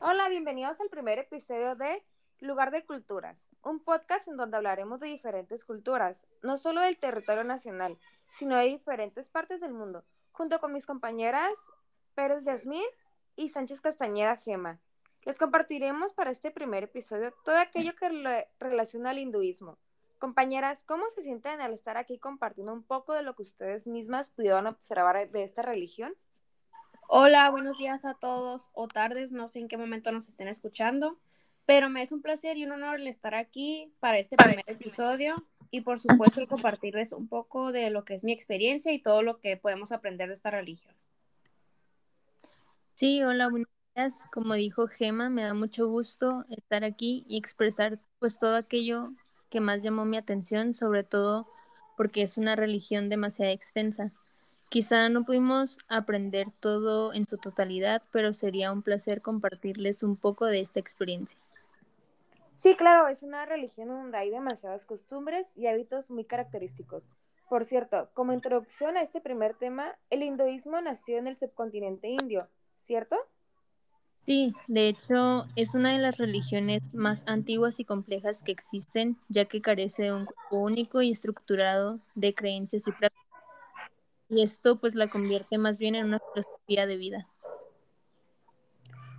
Hola, bienvenidos al primer episodio de Lugar de Culturas, un podcast en donde hablaremos de diferentes culturas, no solo del territorio nacional, sino de diferentes partes del mundo, junto con mis compañeras Pérez Yasmín y Sánchez Castañeda Gema. Les compartiremos para este primer episodio todo aquello que relaciona al hinduismo. Compañeras, ¿cómo se sienten al estar aquí compartiendo un poco de lo que ustedes mismas pudieron observar de esta religión? Hola, buenos días a todos o tardes, no sé en qué momento nos estén escuchando, pero me es un placer y un honor estar aquí para este primer episodio y por supuesto compartirles un poco de lo que es mi experiencia y todo lo que podemos aprender de esta religión. Sí, hola, buenos días. Como dijo Gema, me da mucho gusto estar aquí y expresar pues todo aquello que más llamó mi atención, sobre todo porque es una religión demasiado extensa. Quizá no pudimos aprender todo en su totalidad, pero sería un placer compartirles un poco de esta experiencia. Sí, claro, es una religión donde hay demasiadas costumbres y hábitos muy característicos. Por cierto, como introducción a este primer tema, el hinduismo nació en el subcontinente indio, ¿cierto? Sí, de hecho es una de las religiones más antiguas y complejas que existen, ya que carece de un grupo único y estructurado de creencias y prácticas. Y esto pues la convierte más bien en una filosofía de vida.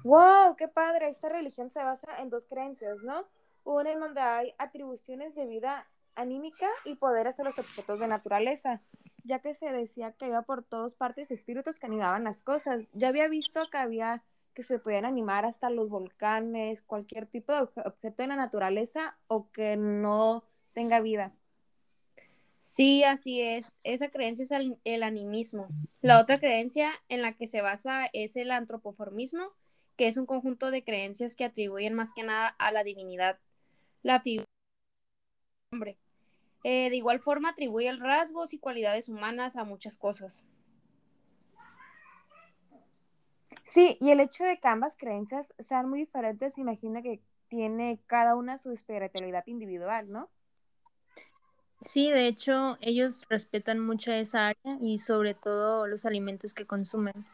¡Wow! ¡Qué padre! Esta religión se basa en dos creencias, ¿no? Una en donde hay atribuciones de vida anímica y poderes a los objetos de naturaleza, ya que se decía que había por todas partes espíritus que animaban las cosas. Ya había visto que había que se podían animar hasta los volcanes, cualquier tipo de objeto de la naturaleza o que no tenga vida. Sí, así es. Esa creencia es el, animismo. La otra creencia en la que se basa es el antropoformismo, que es un conjunto de creencias que atribuyen más que nada a la divinidad, la figura del hombre. Eh, de igual forma atribuye rasgos y cualidades humanas a muchas cosas. Sí, y el hecho de que ambas creencias sean muy diferentes, imagina que tiene cada una su espiritualidad individual, ¿no? Sí, de hecho, ellos respetan mucho esa área y sobre todo los alimentos que consumen.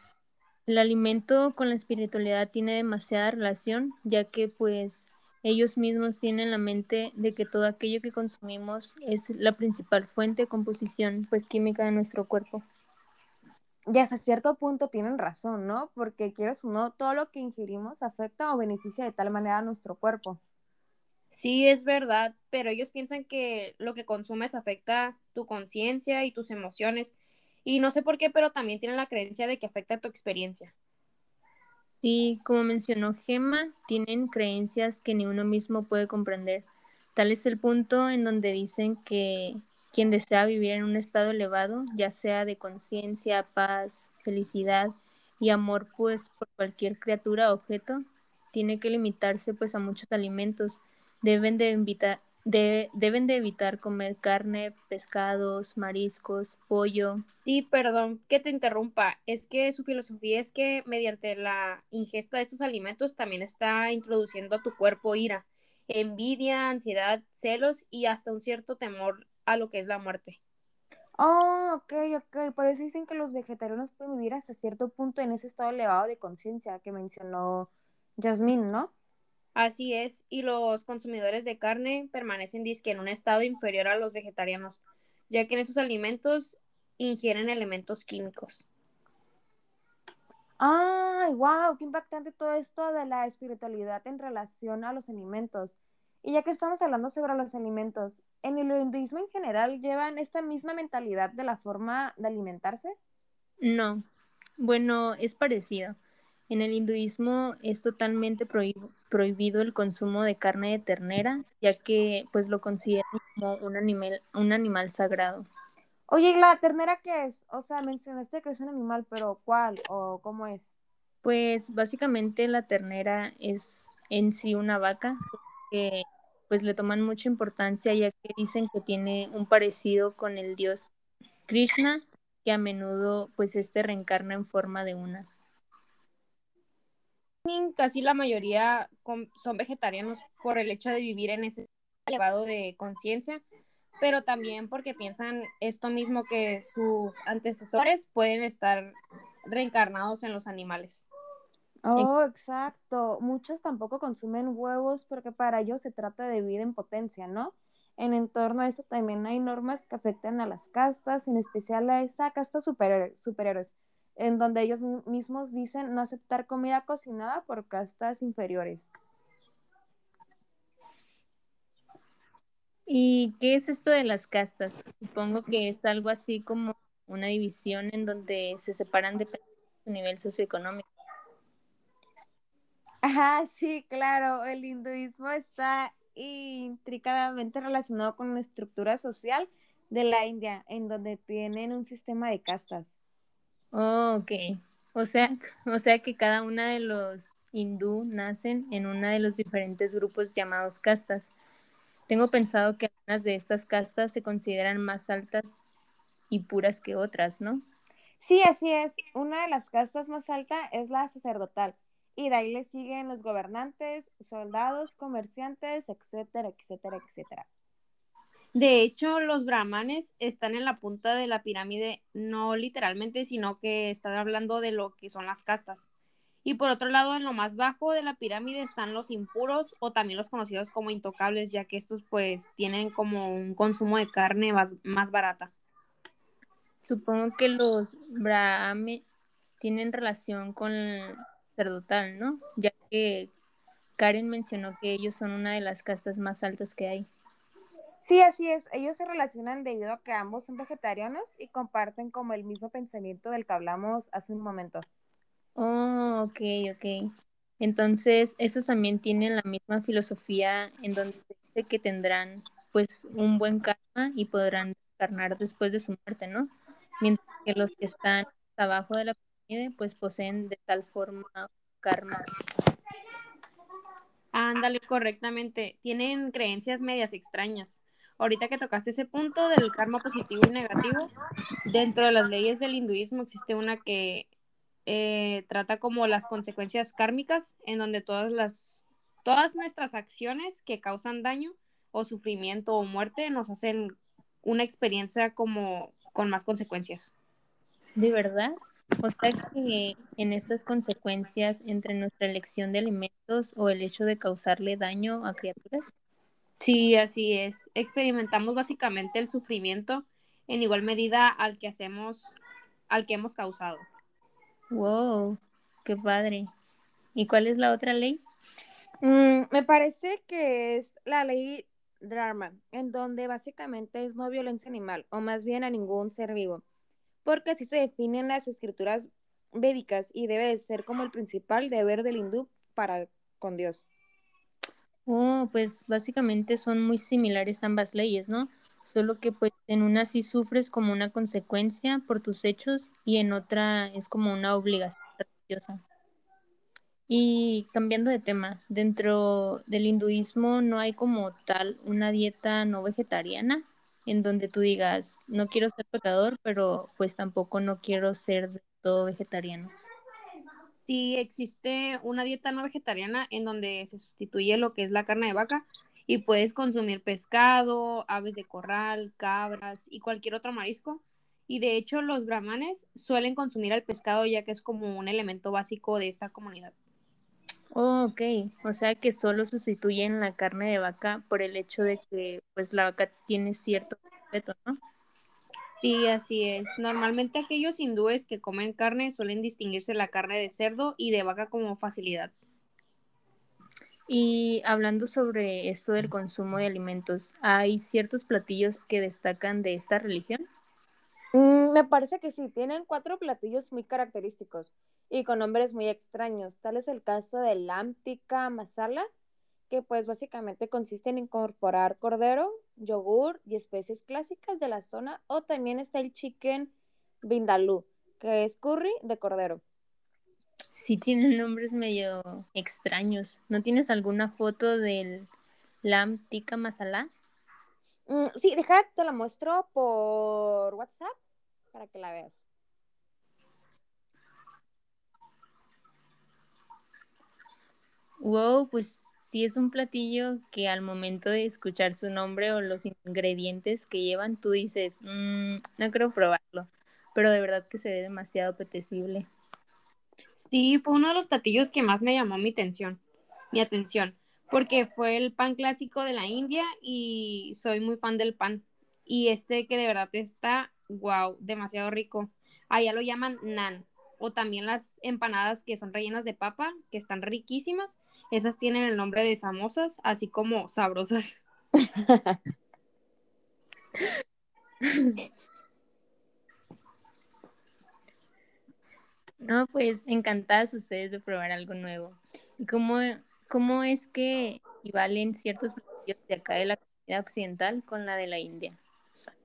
El alimento con la espiritualidad tiene demasiada relación, ya que pues ellos mismos tienen la mente de que todo aquello que consumimos es la principal fuente de composición pues química de nuestro cuerpo. Y hasta cierto punto tienen razón, ¿no? Porque quieres o no, todo lo que ingerimos afecta o beneficia de tal manera a nuestro cuerpo. Sí, es verdad, pero ellos piensan que lo que consumes afecta tu conciencia y tus emociones. Y no sé por qué, pero también tienen la creencia de que afecta tu experiencia. Sí, como mencionó Gemma, tienen creencias que ni uno mismo puede comprender. Tal es el punto en donde dicen que quien desea vivir en un estado elevado, ya sea de conciencia, paz, felicidad y amor pues por cualquier criatura o objeto, tiene que limitarse pues a muchos alimentos Deben de, deben de evitar comer carne, pescados, mariscos, pollo. Sí, perdón que te interrumpa. Es que su filosofía es que mediante la ingesta de estos alimentos también está introduciendo a tu cuerpo ira, envidia, ansiedad, celos y hasta un cierto temor a lo que es la muerte. Oh, ok, ok. Por eso dicen que los vegetarianos pueden vivir hasta cierto punto en ese estado elevado de conciencia que mencionó Yasmín, ¿no? Así es, y los consumidores de carne permanecen disque en un estado inferior a los vegetarianos, ya que en esos alimentos ingieren elementos químicos. ¡Ay, wow! Qué impactante todo esto de la espiritualidad en relación a los alimentos. Y ya que estamos hablando sobre los alimentos, ¿en el hinduismo en general llevan esta misma mentalidad de la forma de alimentarse? No. Bueno, es parecido. En el hinduismo es totalmente prohibido el consumo de carne de ternera, ya que pues lo consideran como un animal, un animal sagrado. Oye, ¿y la ternera qué es? O sea, mencionaste que es un animal, pero ¿cuál o cómo es? Pues básicamente la ternera es en sí una vaca que pues le toman mucha importancia ya que dicen que tiene un parecido con el dios Krishna, que a menudo pues este reencarna en forma de una casi la mayoría son vegetarianos por el hecho de vivir en ese elevado de conciencia, pero también porque piensan esto mismo que sus antecesores pueden estar reencarnados en los animales. Oh, exacto. Muchos tampoco consumen huevos porque para ellos se trata de vida en potencia, ¿no? En entorno a eso también hay normas que afectan a las castas, en especial a esa casta superhéroes, superhéroes en donde ellos mismos dicen no aceptar comida cocinada por castas inferiores. ¿Y qué es esto de las castas? Supongo que es algo así como una división en donde se separan de su nivel socioeconómico. Ajá, sí, claro, el hinduismo está intricadamente relacionado con la estructura social de la India, en donde tienen un sistema de castas. Oh, ok. O sea, o sea que cada una de los hindú nacen en uno de los diferentes grupos llamados castas. Tengo pensado que algunas de estas castas se consideran más altas y puras que otras, ¿no? Sí, así es. Una de las castas más altas es la sacerdotal. Y de ahí le siguen los gobernantes, soldados, comerciantes, etcétera, etcétera, etcétera. De hecho, los brahmanes están en la punta de la pirámide, no literalmente, sino que están hablando de lo que son las castas. Y por otro lado, en lo más bajo de la pirámide están los impuros o también los conocidos como intocables, ya que estos pues tienen como un consumo de carne más, más barata. Supongo que los brahmanes tienen relación con sacerdotal, ¿no? Ya que Karen mencionó que ellos son una de las castas más altas que hay. Sí, así es. Ellos se relacionan debido a que ambos son vegetarianos y comparten como el mismo pensamiento del que hablamos hace un momento. Oh, ok, ok. Entonces, estos también tienen la misma filosofía en donde dice que tendrán pues un buen karma y podrán encarnar después de su muerte, ¿no? Mientras que los que están abajo de la pirámide pues poseen de tal forma karma. Ándale, correctamente. Tienen creencias medias extrañas ahorita que tocaste ese punto del karma positivo y negativo, dentro de las leyes del hinduismo existe una que eh, trata como las consecuencias kármicas, en donde todas las todas nuestras acciones que causan daño o sufrimiento o muerte nos hacen una experiencia como con más consecuencias. ¿De verdad? O sea que en estas consecuencias entre nuestra elección de alimentos o el hecho de causarle daño a criaturas. Sí, así es. Experimentamos básicamente el sufrimiento en igual medida al que hacemos, al que hemos causado. Wow, qué padre. ¿Y cuál es la otra ley? Mm, me parece que es la ley Dharma, en donde básicamente es no violencia animal, o más bien a ningún ser vivo, porque así se definen las escrituras védicas y debe ser como el principal deber del hindú para con Dios. Oh, pues básicamente son muy similares ambas leyes, ¿no? Solo que pues en una sí sufres como una consecuencia por tus hechos y en otra es como una obligación religiosa. Y cambiando de tema, dentro del hinduismo no hay como tal una dieta no vegetariana en donde tú digas, no quiero ser pecador, pero pues tampoco no quiero ser todo vegetariano sí existe una dieta no vegetariana en donde se sustituye lo que es la carne de vaca y puedes consumir pescado, aves de corral, cabras y cualquier otro marisco. Y de hecho los brahmanes suelen consumir el pescado ya que es como un elemento básico de esta comunidad. Oh, ok, o sea que solo sustituyen la carne de vaca por el hecho de que pues la vaca tiene cierto respeto, ¿no? Sí, así es. Normalmente aquellos hindúes que comen carne suelen distinguirse la carne de cerdo y de vaca como facilidad. Y hablando sobre esto del consumo de alimentos, ¿hay ciertos platillos que destacan de esta religión? Mm, me parece que sí, tienen cuatro platillos muy característicos y con nombres muy extraños. Tal es el caso del Amtika Masala, que pues básicamente consiste en incorporar cordero, yogur y especies clásicas de la zona, o también está el chicken vindaloo, que es curry de cordero. Sí, tienen nombres medio extraños. ¿No tienes alguna foto del lamb tikka masala? Mm, sí, deja, te la muestro por WhatsApp para que la veas. Wow, pues sí es un platillo que al momento de escuchar su nombre o los ingredientes que llevan, tú dices, mm, no quiero probarlo, pero de verdad que se ve demasiado apetecible. Sí, fue uno de los platillos que más me llamó mi atención, mi atención, porque fue el pan clásico de la India y soy muy fan del pan. Y este que de verdad está, wow, demasiado rico. Allá lo llaman nan. O también las empanadas que son rellenas de papa, que están riquísimas. Esas tienen el nombre de samosas, así como sabrosas. No, pues encantadas ustedes de probar algo nuevo. ¿Y cómo, cómo es que equivalen ciertos platillos de acá de la comunidad occidental con la de la India?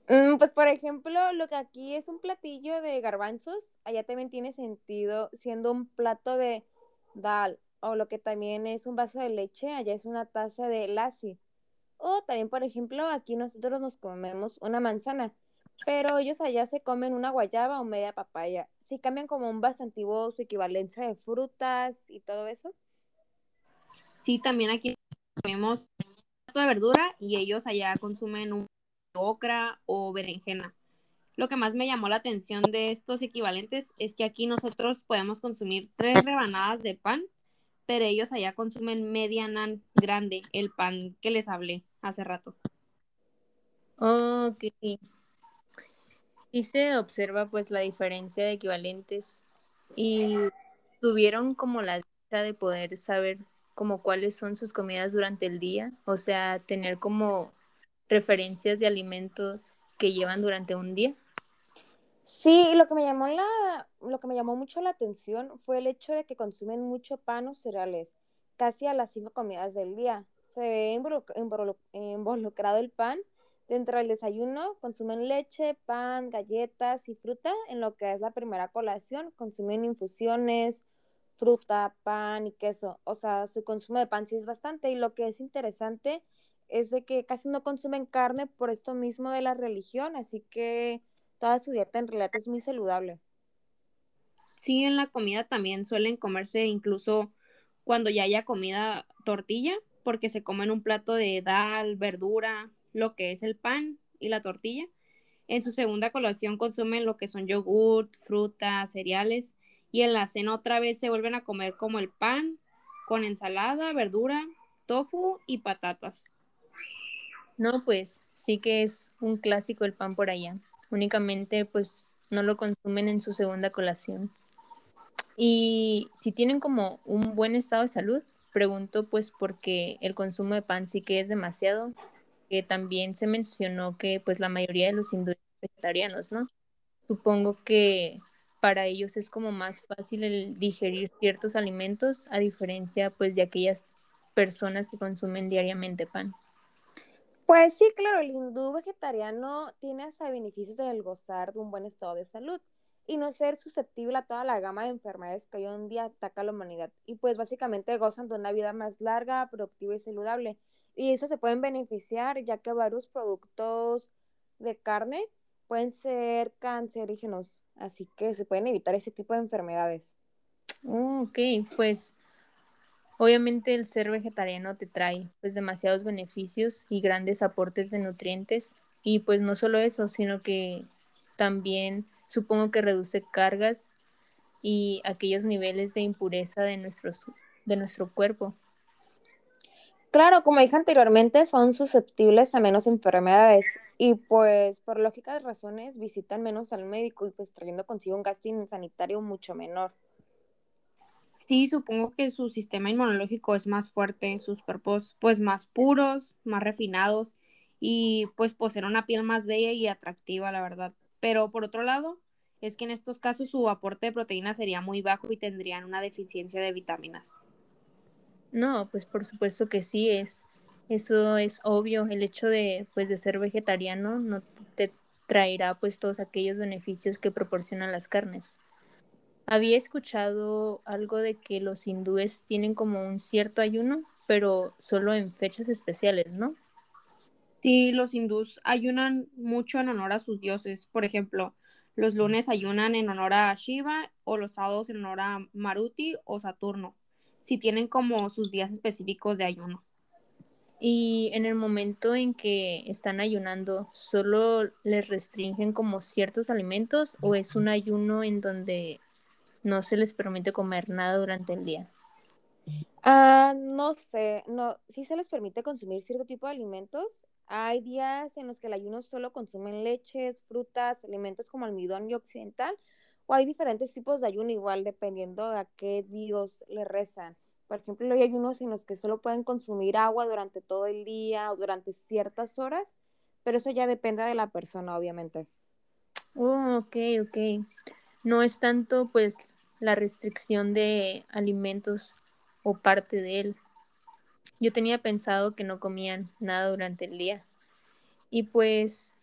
Mm, pues por ejemplo, lo que aquí es un platillo de garbanzos, allá también tiene sentido siendo un plato de dal, o lo que también es un vaso de leche, allá es una taza de lassi. O también, por ejemplo, aquí nosotros nos comemos una manzana, pero ellos allá se comen una guayaba o media papaya. Sí cambian como un bastantivo su equivalencia de frutas y todo eso. Sí, también aquí comemos un plato de verdura y ellos allá consumen un ocra o berenjena. Lo que más me llamó la atención de estos equivalentes es que aquí nosotros podemos consumir tres rebanadas de pan, pero ellos allá consumen media nan grande, el pan que les hablé hace rato. Ok. Sí se observa pues la diferencia de equivalentes y tuvieron como la dicha de poder saber como cuáles son sus comidas durante el día, o sea, tener como referencias de alimentos que llevan durante un día. Sí, lo que me llamó la, lo que me llamó mucho la atención fue el hecho de que consumen mucho pan o cereales, casi a las cinco comidas del día. Se ve involucrado el pan dentro del desayuno, consumen leche, pan, galletas y fruta. En lo que es la primera colación, consumen infusiones, fruta, pan y queso. O sea, su consumo de pan sí es bastante. Y lo que es interesante es de que casi no consumen carne por esto mismo de la religión, así que toda su dieta en realidad es muy saludable. Sí, en la comida también suelen comerse incluso cuando ya haya comida tortilla, porque se comen un plato de dal, verdura, lo que es el pan y la tortilla. En su segunda colación consumen lo que son yogurt, frutas, cereales y en la cena otra vez se vuelven a comer como el pan con ensalada, verdura, tofu y patatas. No, pues sí que es un clásico el pan por allá. Únicamente pues no lo consumen en su segunda colación. Y si tienen como un buen estado de salud, pregunto pues porque el consumo de pan sí que es demasiado, que también se mencionó que pues la mayoría de los hindúes vegetarianos, ¿no? Supongo que para ellos es como más fácil el digerir ciertos alimentos a diferencia pues de aquellas personas que consumen diariamente pan. Pues sí, claro, el hindú vegetariano tiene hasta beneficios del gozar de un buen estado de salud y no ser susceptible a toda la gama de enfermedades que hoy en día ataca a la humanidad. Y pues básicamente gozan de una vida más larga, productiva y saludable. Y eso se pueden beneficiar ya que varios productos de carne pueden ser cancerígenos, así que se pueden evitar ese tipo de enfermedades. ok, pues Obviamente el ser vegetariano te trae pues demasiados beneficios y grandes aportes de nutrientes y pues no solo eso, sino que también supongo que reduce cargas y aquellos niveles de impureza de, nuestros, de nuestro cuerpo. Claro, como dije anteriormente, son susceptibles a menos enfermedades y pues por lógicas razones visitan menos al médico y pues trayendo consigo un gasto sanitario mucho menor. Sí, supongo que su sistema inmunológico es más fuerte, sus cuerpos pues más puros, más refinados y pues poseen una piel más bella y atractiva, la verdad. Pero por otro lado, es que en estos casos su aporte de proteína sería muy bajo y tendrían una deficiencia de vitaminas. No, pues por supuesto que sí es. Eso es obvio. El hecho de pues de ser vegetariano no te traerá pues todos aquellos beneficios que proporcionan las carnes. Había escuchado algo de que los hindúes tienen como un cierto ayuno, pero solo en fechas especiales, ¿no? Sí, los hindús ayunan mucho en honor a sus dioses. Por ejemplo, los lunes ayunan en honor a Shiva o los sábados en honor a Maruti o Saturno, si tienen como sus días específicos de ayuno. Y en el momento en que están ayunando, ¿solo les restringen como ciertos alimentos o es un ayuno en donde no se les permite comer nada durante el día. Ah, no sé, no, sí se les permite consumir cierto tipo de alimentos. Hay días en los que el ayuno solo consumen leches, frutas, alimentos como almidón y occidental, o hay diferentes tipos de ayuno igual dependiendo de a qué dios le rezan. Por ejemplo, hay ayunos en los que solo pueden consumir agua durante todo el día o durante ciertas horas, pero eso ya depende de la persona, obviamente. Oh, ok, ok. No es tanto pues la restricción de alimentos o parte de él. Yo tenía pensado que no comían nada durante el día. Y pues,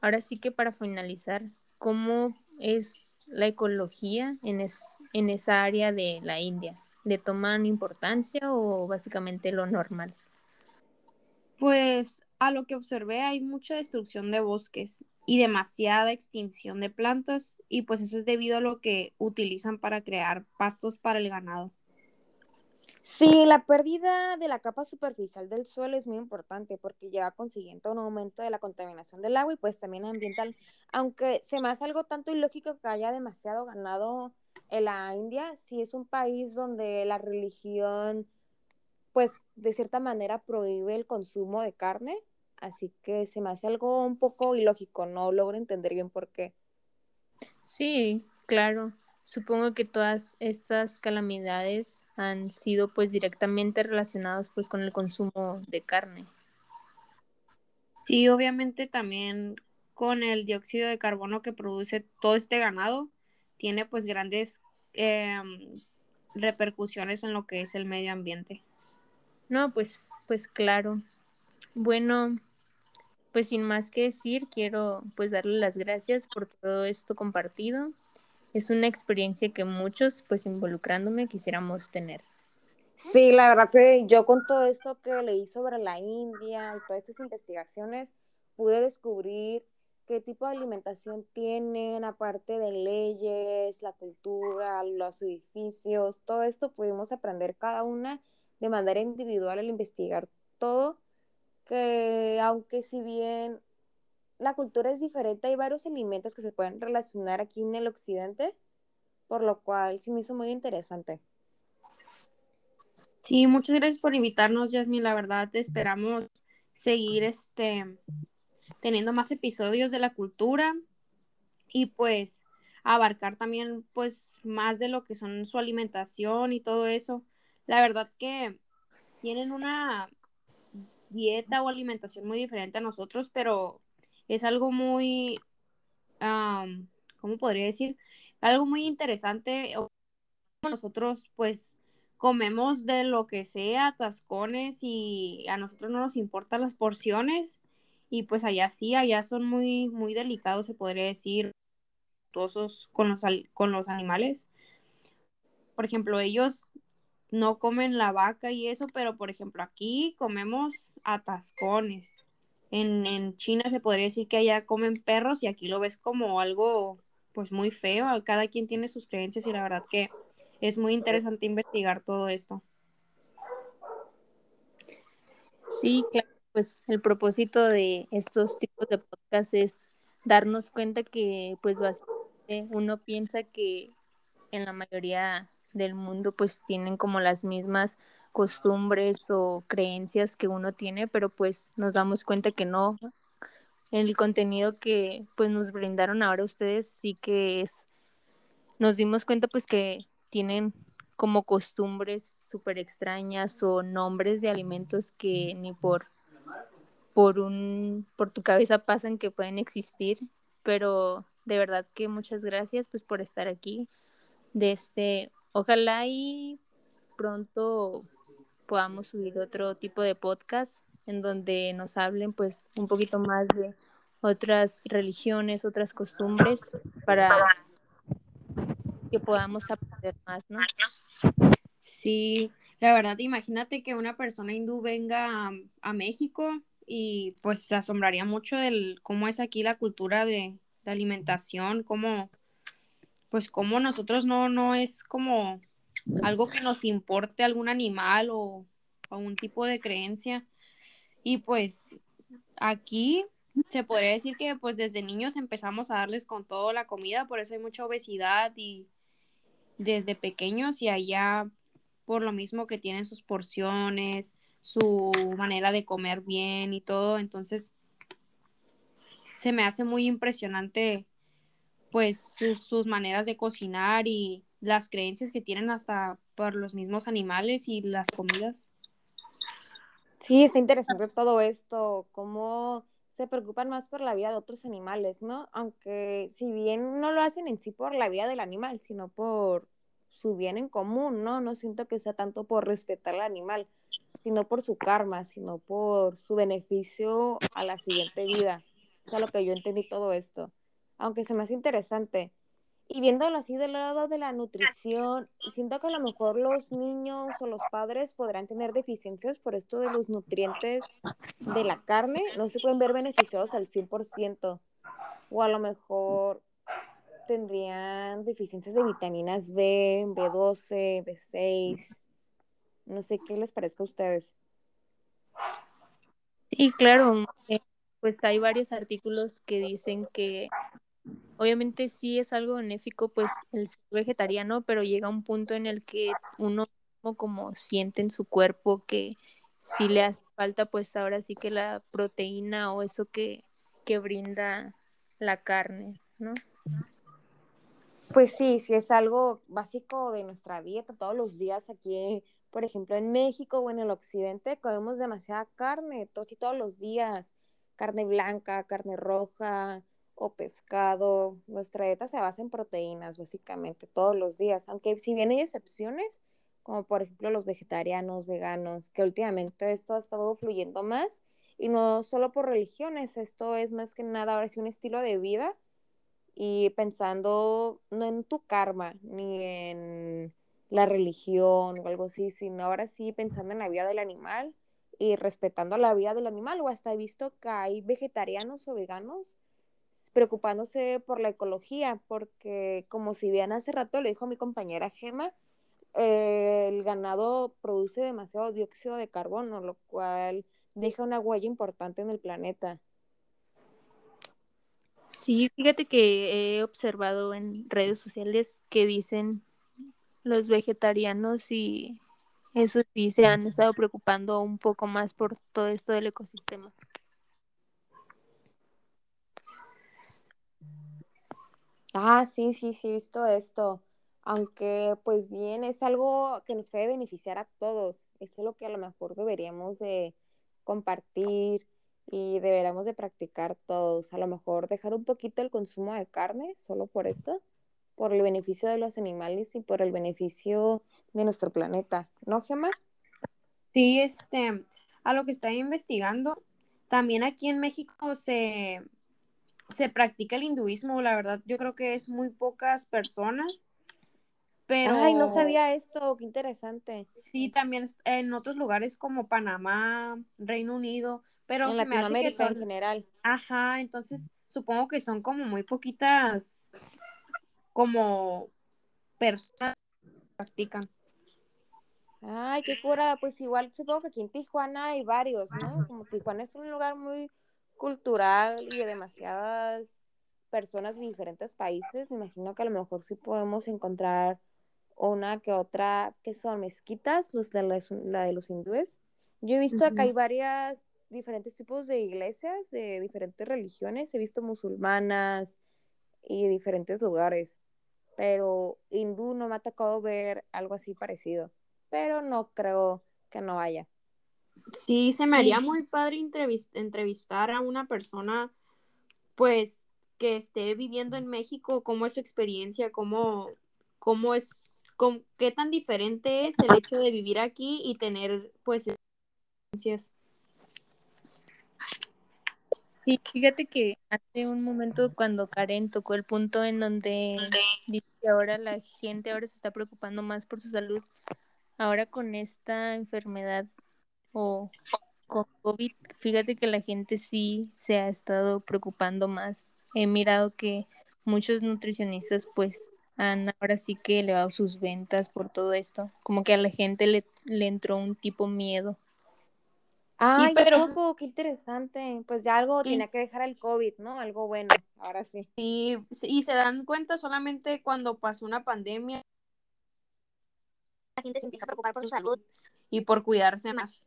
ahora sí que para finalizar, ¿cómo es la ecología en, en esa área de la India? ¿Le toman importancia o básicamente lo normal? Pues a lo que observé hay mucha destrucción de bosques y demasiada extinción de plantas y pues eso es debido a lo que utilizan para crear pastos para el ganado. Sí, la pérdida de la capa superficial del suelo es muy importante porque lleva consiguiendo un aumento de la contaminación del agua y pues también ambiental. Aunque se me hace algo tanto ilógico que haya demasiado ganado en la India, sí es un país donde la religión pues de cierta manera prohíbe el consumo de carne, así que se me hace algo un poco ilógico, no logro entender bien por qué. Sí, claro. Supongo que todas estas calamidades han sido pues directamente relacionados pues con el consumo de carne. Sí, obviamente también con el dióxido de carbono que produce todo este ganado, tiene pues grandes em, repercusiones en lo que es el medio ambiente. No, pues, pues claro. Bueno, pues sin más que decir, quiero pues darle las gracias por todo esto compartido es una experiencia que muchos, pues involucrándome, quisiéramos tener. Sí, la verdad que yo con todo esto que leí sobre la India y todas estas investigaciones, pude descubrir qué tipo de alimentación tienen, aparte de leyes, la cultura, los edificios, todo esto pudimos aprender cada una de manera individual al investigar todo, que aunque si bien la cultura es diferente, hay varios alimentos que se pueden relacionar aquí en el occidente, por lo cual sí me hizo muy interesante. Sí, muchas gracias por invitarnos, Jasmine. La verdad, esperamos seguir este teniendo más episodios de la cultura y pues abarcar también pues más de lo que son su alimentación y todo eso. La verdad que tienen una dieta o alimentación muy diferente a nosotros, pero es algo muy, ¿cómo podría decir? Algo muy interesante. Nosotros pues comemos de lo que sea, tascones y a nosotros no nos importan las porciones y pues allá sí, allá son muy, muy delicados, se podría decir, con los, con los animales. Por ejemplo, ellos no comen la vaca y eso, pero por ejemplo aquí comemos atascones en, China se podría decir que allá comen perros y aquí lo ves como algo pues muy feo. Cada quien tiene sus creencias y la verdad que es muy interesante investigar todo esto. Sí, claro, pues el propósito de estos tipos de podcast es darnos cuenta que pues básicamente uno piensa que en la mayoría del mundo pues tienen como las mismas costumbres o creencias que uno tiene, pero pues nos damos cuenta que no. El contenido que pues nos brindaron ahora ustedes sí que es, nos dimos cuenta pues que tienen como costumbres súper extrañas o nombres de alimentos que ni por por un por tu cabeza pasan que pueden existir, pero de verdad que muchas gracias pues por estar aquí. De este, ojalá y pronto podamos subir otro tipo de podcast en donde nos hablen pues un poquito más de otras religiones, otras costumbres para que podamos aprender más, ¿no? Sí, la verdad, imagínate que una persona hindú venga a, México y pues se asombraría mucho del cómo es aquí la cultura de, de alimentación, cómo pues cómo nosotros no, no es como algo que nos importe algún animal o, un tipo de creencia. Y pues aquí se podría decir que pues desde niños empezamos a darles con toda la comida, por eso hay mucha obesidad y, desde pequeños y allá por lo mismo que tienen sus porciones, su manera de comer bien y todo, entonces se me hace muy impresionante pues sus, maneras de cocinar y las creencias que tienen hasta por los mismos animales y las comidas. Sí, está interesante todo esto, cómo se preocupan más por la vida de otros animales, ¿no? Aunque si bien no lo hacen en sí por la vida del animal, sino por su bien en común, ¿no? No siento que sea tanto por respetar al animal, sino por su karma, sino por su beneficio a la siguiente vida. O sea, lo que yo entendí todo esto. Aunque se me hace interesante. Y viéndolo así del lado de la nutrición, siento que a lo mejor los niños o los padres podrán tener deficiencias por esto de los nutrientes de la carne, no se pueden ver beneficiados al 100%, o a lo mejor tendrían deficiencias de vitaminas B, B12, B6, no sé qué les parezca a ustedes. Sí, claro, eh, pues hay varios artículos que dicen que obviamente sí es algo benéfico, pues el ser vegetariano, pero llega un punto en el que uno como siente en su cuerpo que si le hace falta, pues ahora sí que la proteína o eso que, que brinda la carne, ¿no? Pues sí, sí es algo básico de nuestra dieta todos los días aquí, por ejemplo, en México o en el occidente comemos demasiada carne, todos los días, carne blanca, carne roja, o pescado. Nuestra dieta se basa en proteínas, básicamente, todos los días, aunque si bien hay excepciones, como por ejemplo los vegetarianos, veganos, que últimamente esto ha estado fluyendo más, y no solo por religiones, esto es más que nada ahora sí un estilo de vida, y pensando no en tu karma, ni en la religión o algo así, sino ahora sí pensando en la vida del animal y respetando la vida del animal, o hasta he visto que hay vegetarianos o veganos preocupándose por la ecología, porque como si bien hace rato le dijo mi compañera Gema, eh, el ganado produce demasiado dióxido de carbono, lo cual deja una huella importante en el planeta. Sí, fíjate que he observado en redes sociales que dicen los vegetarianos y eso sí se han estado preocupando un poco más por todo esto del ecosistema. Ah, sí, sí, sí, visto esto. Aunque, pues bien, es algo que nos puede beneficiar a todos. Es lo que a lo mejor deberíamos de compartir y deberíamos de practicar todos. A lo mejor dejar un poquito el consumo de carne, solo por esto, por el beneficio de los animales y por el beneficio de nuestro planeta. ¿No, Gemma? Sí, este, a lo que estoy investigando, también aquí en México se, se practica el hinduismo, la verdad, yo creo que es muy pocas personas. Pero... Ay, no sabía esto, qué interesante. Sí, también en otros lugares como Panamá, Reino Unido, pero en Latinoamérica en general. Ajá, entonces supongo que son como muy poquitas como personas que practican. Ay, qué cura, pues igual supongo que aquí en Tijuana hay varios, ¿no? Como Tijuana es un lugar muy cultural y de demasiadas personas de diferentes países, imagino que a lo mejor sí podemos encontrar una que otra que son mezquitas, los de la, de los hindúes. Yo he visto acá hay varias diferentes tipos de iglesias de diferentes religiones, he visto musulmanas y diferentes lugares, pero hindú no me ha tocado ver algo así parecido, pero no creo que no haya. Sí, se me haría muy padre entrevistar a una persona, pues, que esté viviendo en México, cómo es su experiencia, cómo, cómo es, qué tan diferente es el hecho de vivir aquí y tener, pues, experiencias. Sí, fíjate que hace un momento cuando Karen tocó el punto en donde dice que ahora la gente ahora se está preocupando más por su salud, ahora con esta enfermedad o con COVID, fíjate que la gente sí se ha estado preocupando más. He mirado que muchos nutricionistas pues han ahora sí que elevado sus ventas por todo esto. Como que a la gente le, le entró un tipo miedo. Ay, pero qué interesante. Pues ya algo tiene que dejar el COVID, ¿no? Algo bueno, ahora sí. Sí, y se dan cuenta solamente cuando pasó una pandemia la gente se empieza a preocupar por su salud y por cuidarse más.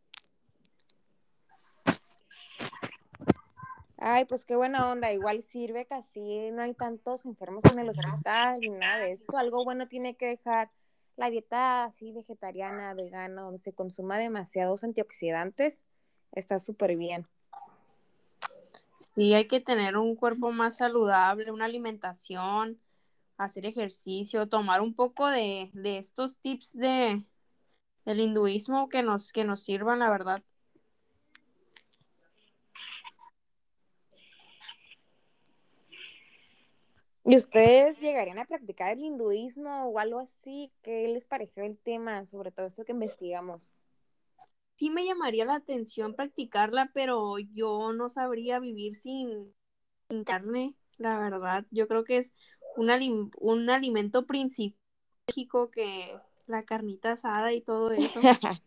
Ay, pues qué buena onda. Igual sirve que así no hay tantos enfermos en el hospital ni nada de esto. Algo bueno tiene que dejar la dieta así vegetariana, vegana, donde se consuma demasiados antioxidantes. Está súper bien. Sí, hay que tener un cuerpo más saludable, una alimentación, hacer ejercicio, tomar un poco de, de estos tips de, del hinduismo que nos, que nos sirvan, la verdad. ¿Y ustedes llegarían a practicar el hinduismo o algo así? ¿Qué les pareció el tema, sobre todo esto que investigamos? Sí me llamaría la atención practicarla, pero yo no sabría vivir sin, carne, la verdad. Yo creo que es un, un alimento principal que la carnita asada y todo eso.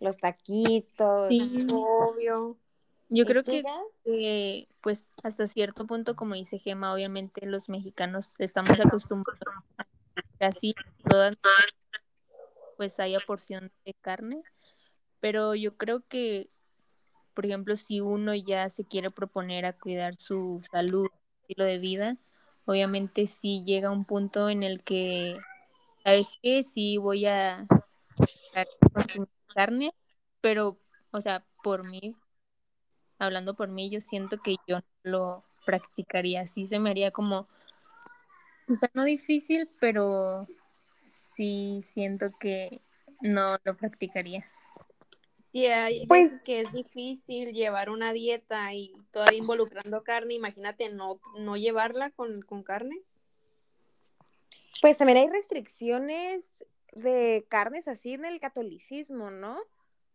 Los taquitos. Sí. Obvio. Yo creo que, eh, pues, hasta cierto punto, como dice Gema, obviamente los mexicanos estamos acostumbrados a casi todas, pues, haya porción de carne, pero yo creo que, por ejemplo, si uno ya se quiere proponer a cuidar su salud, estilo de vida, obviamente sí llega un punto en el que, ¿sabes qué? Sí voy a consumir carne, pero, o sea, por mí, hablando por mí, yo siento que yo no lo practicaría. Sí se me haría como, o sea, no difícil, pero sí siento que no lo practicaría. Sí, hay pues que es difícil llevar una dieta y todavía involucrando carne, imagínate no, no llevarla con, con carne. Pues también hay restricciones de carnes así en el catolicismo, ¿no?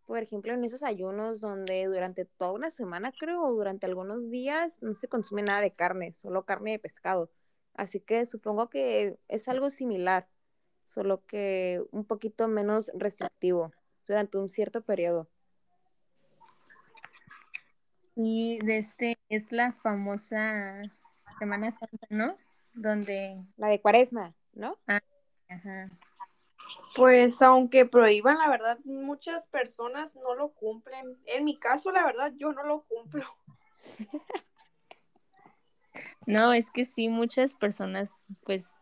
Por ejemplo, en esos ayunos donde durante toda una semana, creo, o durante algunos días, no se consume nada de carne, solo carne de pescado. Así que supongo que es algo similar, solo que un poquito menos restrictivo durante un cierto periodo. Y de este es la famosa Semana Santa, ¿no? Donde... La de Cuaresma, ¿no? Ah, ajá. Pues aunque prohíban, la verdad, muchas personas no lo cumplen. En mi caso, la verdad, yo no lo cumplo. No, es que sí, muchas personas, pues,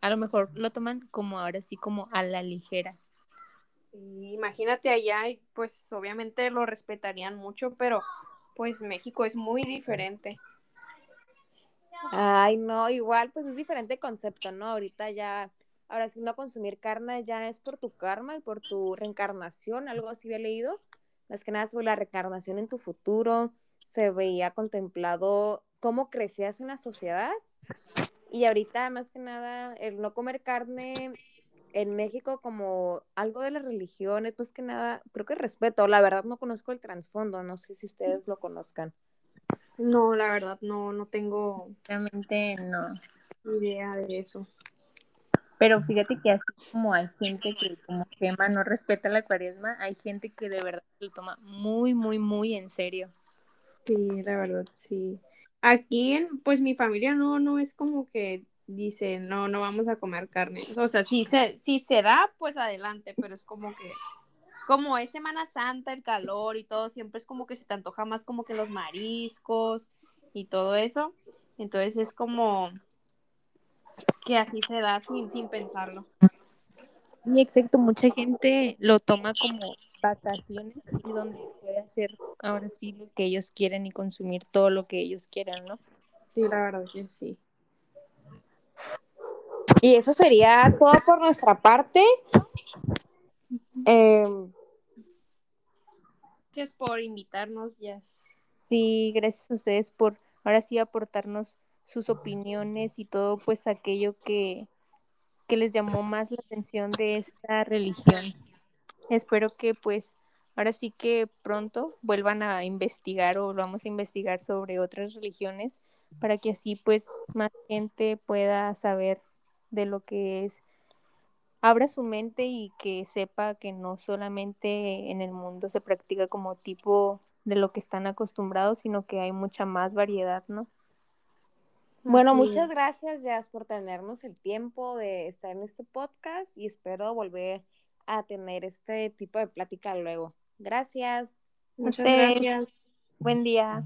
a lo mejor lo toman como ahora sí, como a la ligera. imagínate allá, pues obviamente lo respetarían mucho, pero pues México es muy diferente. Ay, no, igual, pues es diferente concepto, ¿no? Ahorita ya Ahora, si no consumir carne ya es por tu karma y por tu reencarnación, algo así había leído. Más que nada sobre la reencarnación en tu futuro. Se veía contemplado cómo crecías en la sociedad. Y ahorita, más que nada, el no comer carne en México como algo de las religiones, más que nada, creo que respeto. La verdad no conozco el trasfondo, no sé si ustedes lo conozcan. No, la verdad no, no tengo realmente no idea de eso. Pero fíjate que así como hay gente que como Gema no respeta la cuaresma, hay gente que de verdad lo toma muy, muy, muy en serio. Sí, la verdad, sí. Aquí, pues mi familia no, no es como que dice, no, no vamos a comer carne. O sea, si se, si se da, pues adelante, pero es como que, como es Semana Santa, el calor y todo, siempre es como que se te antoja más como que los mariscos y todo eso. Entonces es como, que así se da sin, sin pensarlo. Y exacto, mucha gente lo toma como vacaciones y donde puede hacer ahora sí lo que ellos quieren y consumir todo lo que ellos quieran, ¿no? Sí, la verdad que sí. Y eso sería todo por nuestra parte. Em, gracias por invitarnos, Jess. Sí, gracias a ustedes por ahora sí aportarnos sus opiniones y todo pues aquello que, que les llamó más la atención de esta religión. Espero que pues ahora sí que pronto vuelvan a investigar o vamos a investigar sobre otras religiones para que así pues más gente pueda saber de lo que es abra su mente y que sepa que no solamente en el mundo se practica como tipo de lo que están acostumbrados, sino que hay mucha más variedad, ¿no? Bueno, muchas gracias, Jazz, por tenernos el tiempo de estar en este podcast y espero volver a tener este tipo de plática luego. Gracias. Muchas gracias. Buen día.